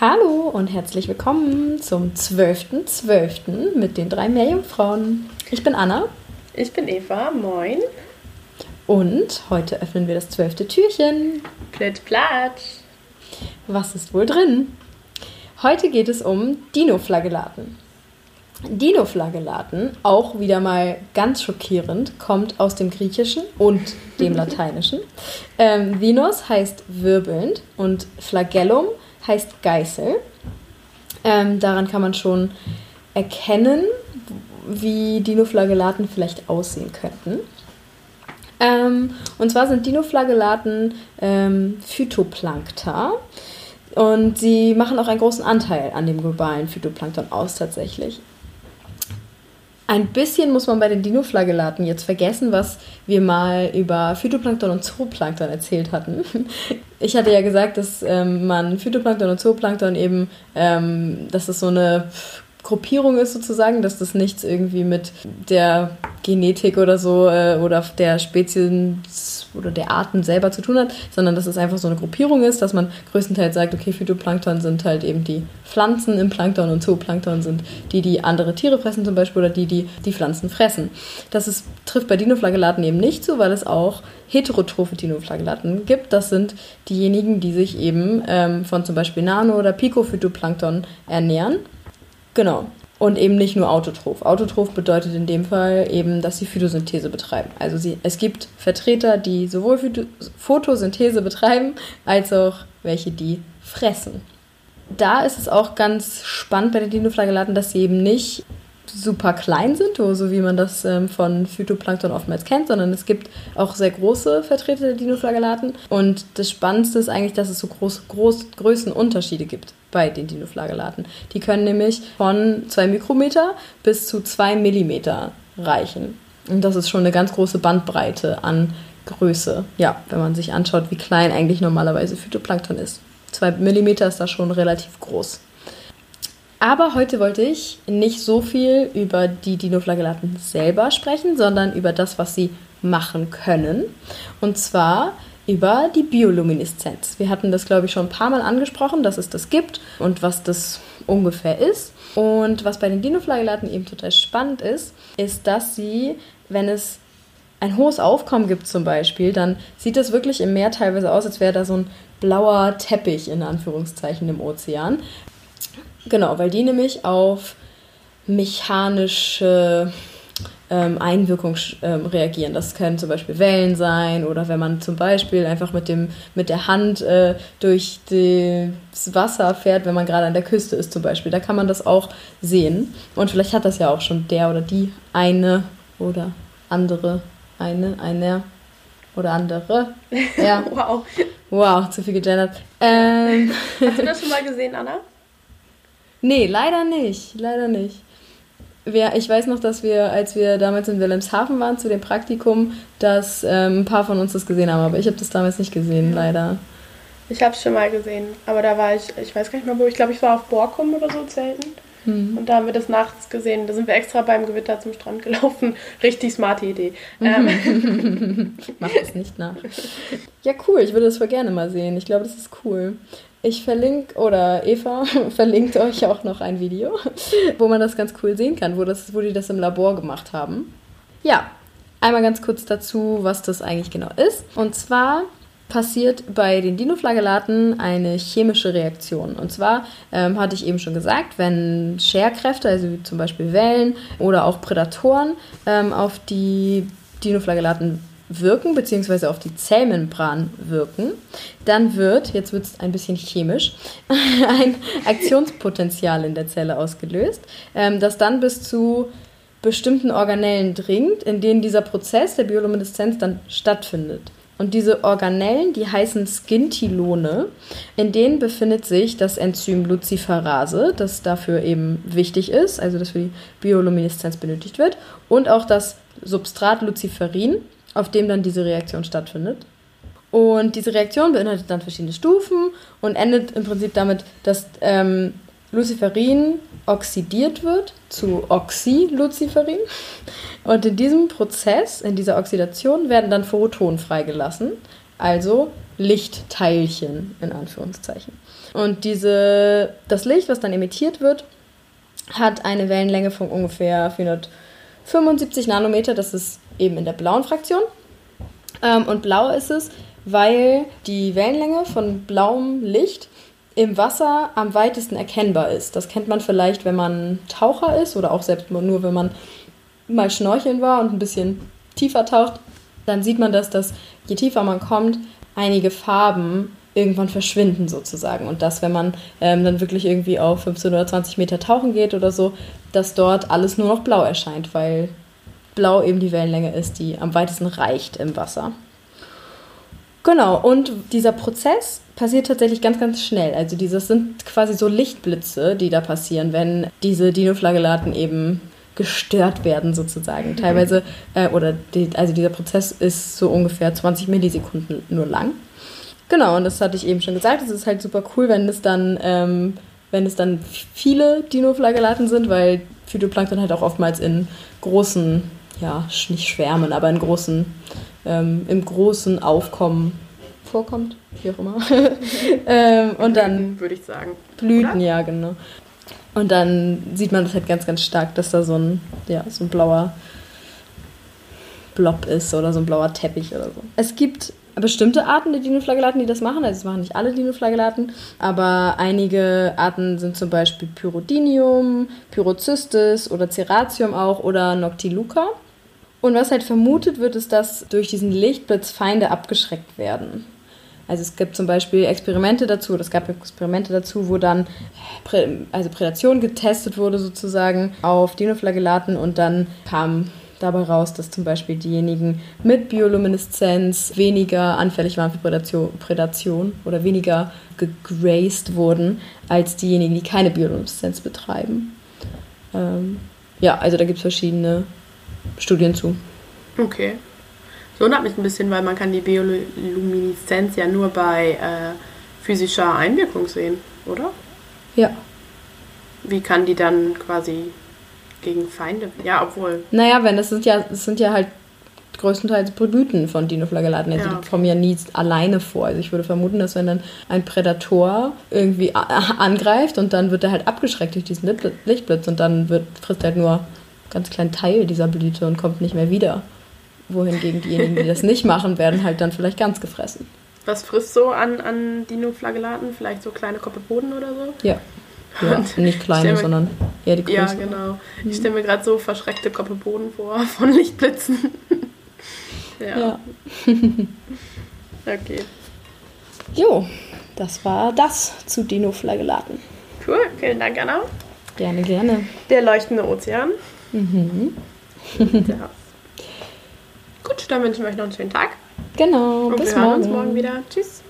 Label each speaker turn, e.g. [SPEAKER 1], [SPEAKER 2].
[SPEAKER 1] Hallo und herzlich willkommen zum 12.12. .12. mit den drei Meerjungfrauen. Ich bin Anna.
[SPEAKER 2] Ich bin Eva. Moin.
[SPEAKER 1] Und heute öffnen wir das zwölfte Türchen.
[SPEAKER 2] Plitt, platsch.
[SPEAKER 1] Was ist wohl drin? Heute geht es um Dinoflagellaten. Dinoflagellaten, auch wieder mal ganz schockierend, kommt aus dem Griechischen und dem Lateinischen. Ähm, Venus heißt wirbelnd und Flagellum heißt Geißel. Ähm, daran kann man schon erkennen, wie Dinoflagellaten vielleicht aussehen könnten. Ähm, und zwar sind Dinoflagellaten ähm, Phytoplankta. Und sie machen auch einen großen Anteil an dem globalen Phytoplankton aus tatsächlich. Ein bisschen muss man bei den Dinoflagellaten jetzt vergessen, was wir mal über Phytoplankton und Zooplankton erzählt hatten. Ich hatte ja gesagt, dass ähm, man Phytoplankton und Zooplankton eben, ähm, dass es so eine Gruppierung ist sozusagen, dass das nichts irgendwie mit der Genetik oder so äh, oder der Spezien oder der Arten selber zu tun hat, sondern dass es einfach so eine Gruppierung ist, dass man größtenteils sagt, okay, Phytoplankton sind halt eben die Pflanzen im Plankton und Zooplankton sind die, die andere Tiere fressen zum Beispiel oder die, die die Pflanzen fressen. Das ist, trifft bei Dinoflagellaten eben nicht zu, weil es auch heterotrophe Dinoflagellaten gibt. Das sind diejenigen, die sich eben ähm, von zum Beispiel Nano- oder Picophytoplankton ernähren. Genau. Und eben nicht nur autotroph. Autotroph bedeutet in dem Fall eben, dass sie Photosynthese betreiben. Also sie, es gibt Vertreter, die sowohl Photosynthese betreiben, als auch welche, die fressen. Da ist es auch ganz spannend bei den Dinoflagellaten, dass sie eben nicht super klein sind, so wie man das ähm, von Phytoplankton oftmals kennt, sondern es gibt auch sehr große Vertreter der Dinoflagellaten. Und das Spannendste ist eigentlich, dass es so groß, groß Größenunterschiede gibt bei den Dinoflagellaten. Die können nämlich von 2 Mikrometer bis zu 2 Millimeter reichen. Und das ist schon eine ganz große Bandbreite an Größe. Ja, wenn man sich anschaut, wie klein eigentlich normalerweise Phytoplankton ist. 2 Millimeter ist da schon relativ groß. Aber heute wollte ich nicht so viel über die Dinoflagellaten selber sprechen, sondern über das, was sie machen können. Und zwar über die Biolumineszenz. Wir hatten das, glaube ich, schon ein paar Mal angesprochen, dass es das gibt und was das ungefähr ist. Und was bei den Dinoflagellaten eben total spannend ist, ist, dass sie, wenn es ein hohes Aufkommen gibt zum Beispiel, dann sieht das wirklich im Meer teilweise aus, als wäre da so ein blauer Teppich in Anführungszeichen im Ozean. Genau, weil die nämlich auf mechanische ähm, Einwirkung ähm, reagieren. Das können zum Beispiel Wellen sein oder wenn man zum Beispiel einfach mit, dem, mit der Hand äh, durch das Wasser fährt, wenn man gerade an der Küste ist zum Beispiel. Da kann man das auch sehen. Und vielleicht hat das ja auch schon der oder die eine oder andere, eine, einer oder andere. Ja.
[SPEAKER 2] wow.
[SPEAKER 1] Wow, zu viel gegendert. Ähm.
[SPEAKER 2] Hast du das schon mal gesehen, Anna?
[SPEAKER 1] Nee, leider nicht. Leider nicht. Wir, ich weiß noch, dass wir, als wir damals in Wilhelmshaven waren zu dem Praktikum, dass ähm, ein paar von uns das gesehen haben, aber ich habe das damals nicht gesehen, leider.
[SPEAKER 2] Ich habe es schon mal gesehen, aber da war ich, ich weiß gar nicht mehr wo, ich glaube, ich war auf Borkum oder so zelten. Hm. Und da haben wir das nachts gesehen. Da sind wir extra beim Gewitter zum Strand gelaufen. Richtig smarte Idee.
[SPEAKER 1] Ähm. Mach das nicht nach. Ja, cool. Ich würde das voll gerne mal sehen. Ich glaube, das ist cool. Ich verlinke, oder Eva verlinkt euch auch noch ein Video, wo man das ganz cool sehen kann, wo, das, wo die das im Labor gemacht haben. Ja, einmal ganz kurz dazu, was das eigentlich genau ist. Und zwar passiert bei den Dinoflagellaten eine chemische Reaktion. Und zwar ähm, hatte ich eben schon gesagt, wenn Scherkräfte, also zum Beispiel Wellen oder auch Prädatoren, ähm, auf die Dinoflagellaten wirken, beziehungsweise auf die Zellmembran wirken, dann wird, jetzt wird es ein bisschen chemisch, ein Aktionspotenzial in der Zelle ausgelöst, ähm, das dann bis zu bestimmten Organellen dringt, in denen dieser Prozess der Biolumineszenz dann stattfindet. Und diese Organellen, die heißen Skintilone, in denen befindet sich das Enzym Luciferase, das dafür eben wichtig ist, also das für die Biolumineszenz benötigt wird, und auch das Substrat Luciferin, auf dem dann diese Reaktion stattfindet. Und diese Reaktion beinhaltet dann verschiedene Stufen und endet im Prinzip damit, dass ähm, Luciferin oxidiert wird zu Oxyluciferin. Und in diesem Prozess, in dieser Oxidation, werden dann Photonen freigelassen, also Lichtteilchen in Anführungszeichen. Und diese, das Licht, was dann emittiert wird, hat eine Wellenlänge von ungefähr 475 Nanometer. Das ist eben in der blauen Fraktion. Ähm, und blau ist es, weil die Wellenlänge von blauem Licht im Wasser am weitesten erkennbar ist. Das kennt man vielleicht, wenn man Taucher ist oder auch selbst nur, wenn man mal schnorcheln war und ein bisschen tiefer taucht. Dann sieht man, dass das, je tiefer man kommt, einige Farben irgendwann verschwinden sozusagen. Und dass, wenn man ähm, dann wirklich irgendwie auf 15 oder 20 Meter tauchen geht oder so, dass dort alles nur noch blau erscheint, weil blau eben die Wellenlänge ist, die am weitesten reicht im Wasser. Genau, und dieser Prozess passiert tatsächlich ganz, ganz schnell. Also dieses sind quasi so Lichtblitze, die da passieren, wenn diese Dinoflagellaten eben gestört werden sozusagen. Teilweise, äh, oder die, also dieser Prozess ist so ungefähr 20 Millisekunden nur lang. Genau, und das hatte ich eben schon gesagt. Es ist halt super cool, wenn es dann, ähm, wenn es dann viele Dinoflagellaten sind, weil Phytoplankton halt auch oftmals in großen, ja, nicht Schwärmen, aber in großen, ähm, im großen Aufkommen vorkommt, wie auch immer. ähm, und dann
[SPEAKER 2] würde ich sagen.
[SPEAKER 1] Blüten, Oder? ja, genau. Und dann sieht man das halt ganz, ganz stark, dass da so ein, ja, so ein blauer Blob ist oder so ein blauer Teppich oder so. Es gibt bestimmte Arten der Dinoflagellaten, die das machen. Also es machen nicht alle Dinoflagellaten, aber einige Arten sind zum Beispiel Pyrodinium, Pyrocystis oder Ceratium auch oder Noctiluca. Und was halt vermutet wird, ist, dass durch diesen Lichtblitz Feinde abgeschreckt werden. Also es gibt zum Beispiel Experimente dazu, es gab Experimente dazu, wo dann also Prädation getestet wurde sozusagen auf Dinoflagellaten und dann kam dabei raus, dass zum Beispiel diejenigen mit Biolumineszenz weniger anfällig waren für Prädation, Prädation oder weniger gegraced wurden als diejenigen, die keine Biolumineszenz betreiben. Ähm, ja, also da gibt es verschiedene Studien zu.
[SPEAKER 2] Okay. Das wundert mich ein bisschen, weil man kann die Biolumineszenz ja nur bei äh, physischer Einwirkung sehen, oder?
[SPEAKER 1] Ja.
[SPEAKER 2] Wie kann die dann quasi gegen Feinde. Ja, obwohl.
[SPEAKER 1] Naja, wenn, das sind ja, das sind ja halt größtenteils Blüten von Dinoflagellaten. Also ja. die kommen ja nie alleine vor. Also ich würde vermuten, dass wenn dann ein Prädator irgendwie angreift und dann wird er halt abgeschreckt durch diesen Lichtblitz und dann wird, frisst er halt nur ganz kleinen Teil dieser Blüte und kommt nicht mehr wieder. Wohingegen diejenigen, die das nicht machen, werden halt dann vielleicht ganz gefressen.
[SPEAKER 2] Was frisst so an, an Dinoflagellaten? Vielleicht so kleine Koppelboden oder so?
[SPEAKER 1] Ja. Ja, nicht kleine, sondern eher die größten.
[SPEAKER 2] Ja, genau. Ich stelle mir gerade so verschreckte Koppelboden vor von Lichtblitzen. ja. ja. okay.
[SPEAKER 1] Jo, das war das zu Dino-Flagellaten.
[SPEAKER 2] Cool, vielen Dank, Anna.
[SPEAKER 1] Gerne, gerne.
[SPEAKER 2] Der leuchtende Ozean. Mhm. ja. Gut, dann wünschen wir euch noch einen schönen Tag.
[SPEAKER 1] Genau,
[SPEAKER 2] Und bis wir morgen. hören uns morgen wieder. Tschüss.